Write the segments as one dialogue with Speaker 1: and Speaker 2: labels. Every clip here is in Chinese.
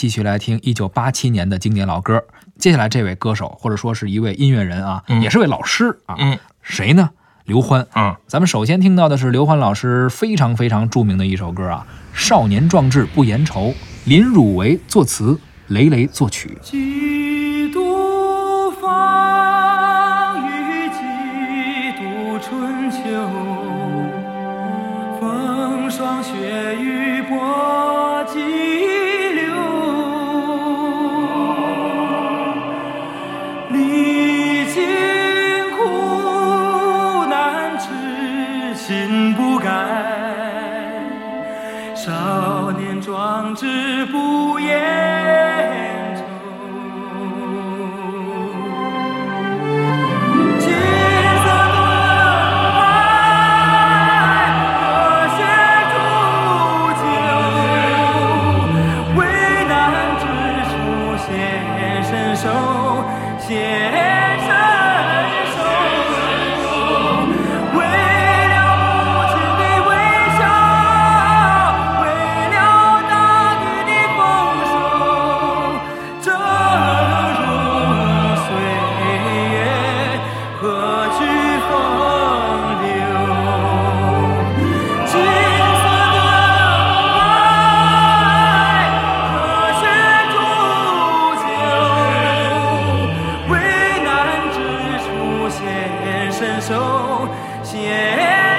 Speaker 1: 继续来听一九八七年的经典老歌。接下来这位歌手或者说是一位音乐人啊，
Speaker 2: 嗯
Speaker 1: 也是位老师啊，
Speaker 2: 嗯
Speaker 1: 谁呢？刘欢。
Speaker 2: 啊，
Speaker 1: 咱们首先听到的是刘欢老师非常非常著名的一首歌啊，《少年壮志不言愁》，林汝为作词，雷雷作曲。
Speaker 3: 知不谢，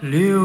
Speaker 3: 流？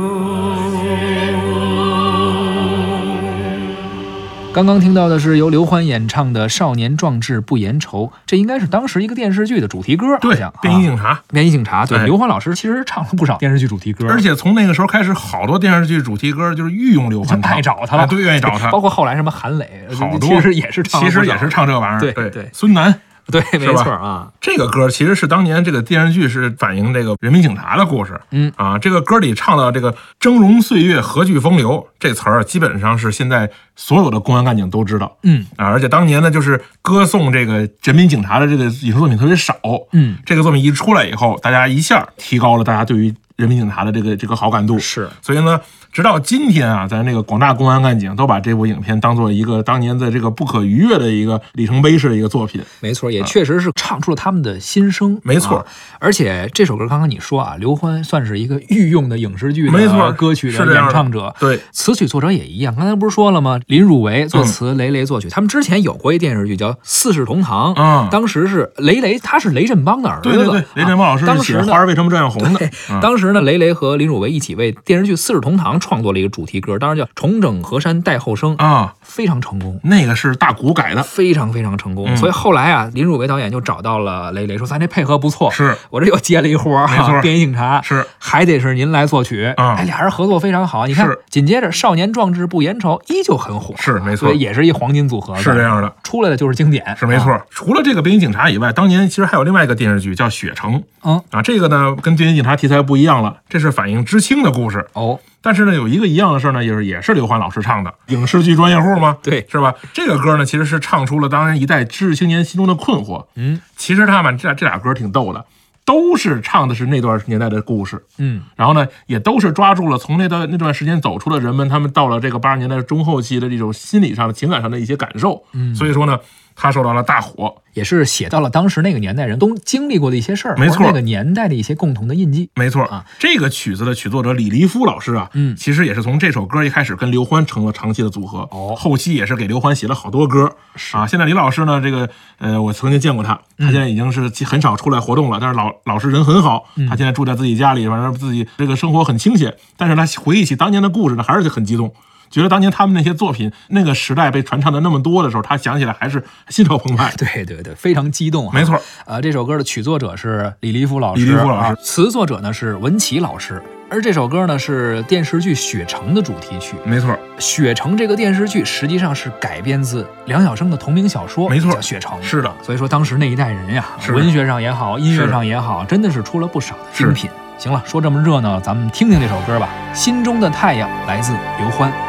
Speaker 1: 刚刚听到的是由刘欢演唱的《少年壮志不言愁》，这应该是当时一个电视剧的主题歌，好
Speaker 2: 对
Speaker 1: 像，
Speaker 2: 便衣
Speaker 1: 啊
Speaker 2: 警察。
Speaker 1: 便衣警察。对，
Speaker 2: 哎
Speaker 1: 刘欢老师其实唱了不少电视剧主题歌，
Speaker 2: 而且从那个时候开始，好多电视剧主题歌就是御用刘
Speaker 1: 就
Speaker 2: 欢唱，
Speaker 1: 爱找他了，
Speaker 2: 哎对，愿意找他
Speaker 1: 包。括后来什么韩磊，
Speaker 2: 好多
Speaker 1: 其实也是唱
Speaker 2: 其实也是唱这玩意儿。对
Speaker 1: 对对
Speaker 2: 孙楠
Speaker 1: 对，没错啊。
Speaker 2: 这个歌其实是当年这个电视剧是反映这个人民警察的故事。
Speaker 1: 嗯
Speaker 2: 啊，这个歌里唱到这个“峥嵘岁月何惧风流”这词儿，基本上是现在所有的公安干警都知道。
Speaker 1: 嗯
Speaker 2: 啊，而且当年呢，就是歌颂这个人民警察的这个影视作品特别少。
Speaker 1: 嗯，
Speaker 2: 这个作品一出来以后，大家一下提高了大家对于人民警察的这个这个好感度。
Speaker 1: 是，
Speaker 2: 所以呢，直到今天啊，咱这个广大公安干警都把这部影片当做一个当年的这个不可逾越的一个里程碑式的一个作品。
Speaker 1: 没错，也确实是唱出了他们的心声。
Speaker 2: 没错
Speaker 1: 啊而且这首歌刚刚你说啊，刘欢算是一个御用的影视剧的
Speaker 2: 没错
Speaker 1: 歌曲的演唱者。
Speaker 2: 对，
Speaker 1: 词曲作者也一样，刚才不是说了吗？林汝为作词，雷雷作曲。他们之前有过一电视剧叫《四世同堂》，
Speaker 2: 嗯。
Speaker 1: 当时是雷雷，他是雷振邦的儿子。
Speaker 2: 对对对，雷振邦老师
Speaker 1: 啊当时
Speaker 2: 花儿为什么这样红的，嗯。
Speaker 1: 当时呢，雷雷和林汝为一起为电视剧《四世同堂》创作了一个主题歌，当然叫《重整河山待后生》，
Speaker 2: 啊，
Speaker 1: 非常成功。
Speaker 2: 那个是大鼓改的，
Speaker 1: 非常非常成功，
Speaker 2: 嗯。
Speaker 1: 所以后来啊，林汝为导演就找到了雷雷，说：“咱这配合不错，
Speaker 2: 是。
Speaker 1: 我这又接了一活儿
Speaker 2: 没错
Speaker 1: 啊，便衣警察
Speaker 2: 是。
Speaker 1: 还得是您来作曲，
Speaker 2: 啊
Speaker 1: 哎，俩人合作非常好。你看，紧接着《少年壮志不言愁》依旧很火，
Speaker 2: 是没错
Speaker 1: 所以也是一黄金组合，
Speaker 2: 是这样的，
Speaker 1: 出来的就是经典，
Speaker 2: 是没错
Speaker 1: 啊。。
Speaker 2: 除了这个《便衣警察》以外，当年其实还有另外一个电视剧叫《雪城》
Speaker 1: 嗯，
Speaker 2: 啊，这个呢跟《便衣警察》题材不一样了，这是反映知青的故事。
Speaker 1: 哦，
Speaker 2: 但是呢，有一个一样的事儿呢，也是也是刘欢老师唱的，影视剧专业户吗，
Speaker 1: 对
Speaker 2: 是吧？这个歌呢，其实是唱出了当时一代知识青年心中的困惑。
Speaker 1: 嗯
Speaker 2: 其实他们这这俩歌挺逗的，都是唱的是那段年代的故事，
Speaker 1: 嗯，
Speaker 2: 然后呢，也都是抓住了从那段那段时间走出的人们，他们到了这个八十年代中后期的这种心理上的、情感上的一些感受。嗯，所以说呢，他受到了大火。
Speaker 1: 也是写到了当时那个年代人都经历过的一些事儿，
Speaker 2: 没错。
Speaker 1: 那个年代的一些共同的印记。
Speaker 2: 没错。
Speaker 1: 啊，
Speaker 2: 这个曲子的曲作者李黎夫老师啊，
Speaker 1: 嗯。
Speaker 2: 其实也是从这首歌一开始跟刘欢成了长期的组合，
Speaker 1: 哦。
Speaker 2: 后期也是给刘欢写了好多歌。啊。现在李老师呢，这个呃，我曾经见过他，
Speaker 1: 嗯。
Speaker 2: 他现在已经是很少出来活动了，但是老老师人很好，
Speaker 1: 嗯。
Speaker 2: 他现在住在自己家里，反正自己这个生活很清闲，但是他回忆起当年的故事呢，还是很激动。觉得当年他们那些作品，那个时代被传唱的那么多的时候，他想起来还是心潮澎湃。
Speaker 1: 对对对，非常激动啊！
Speaker 2: 没错，
Speaker 1: 呃，这首歌的曲作者是李立夫老师，
Speaker 2: 李立夫老师
Speaker 1: 啊词作者呢是文琪老师，而这首歌呢是电视剧《雪城》的主题曲。
Speaker 2: 没错，《
Speaker 1: 雪城》这个电视剧实际上是改编自梁晓声的同名小说，
Speaker 2: 没错
Speaker 1: 叫《雪城》。
Speaker 2: 是的，
Speaker 1: 所以说当时那一代人呀，文学上也好，音乐上也好，真的是出了不少的精品。行了，说这么热闹，咱们听听这首歌吧，《心中的太阳》来自刘欢。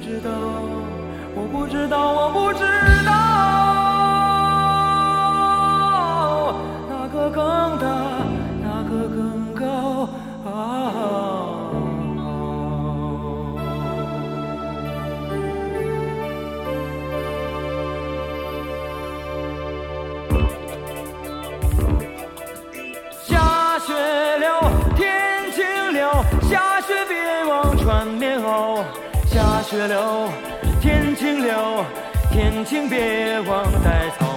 Speaker 3: 知道，我不知道，我不知道，哪个更大，哪个更高啊？下雪了，天晴了，下雪别忘穿棉袄。雪了，天晴了，天晴别忘带草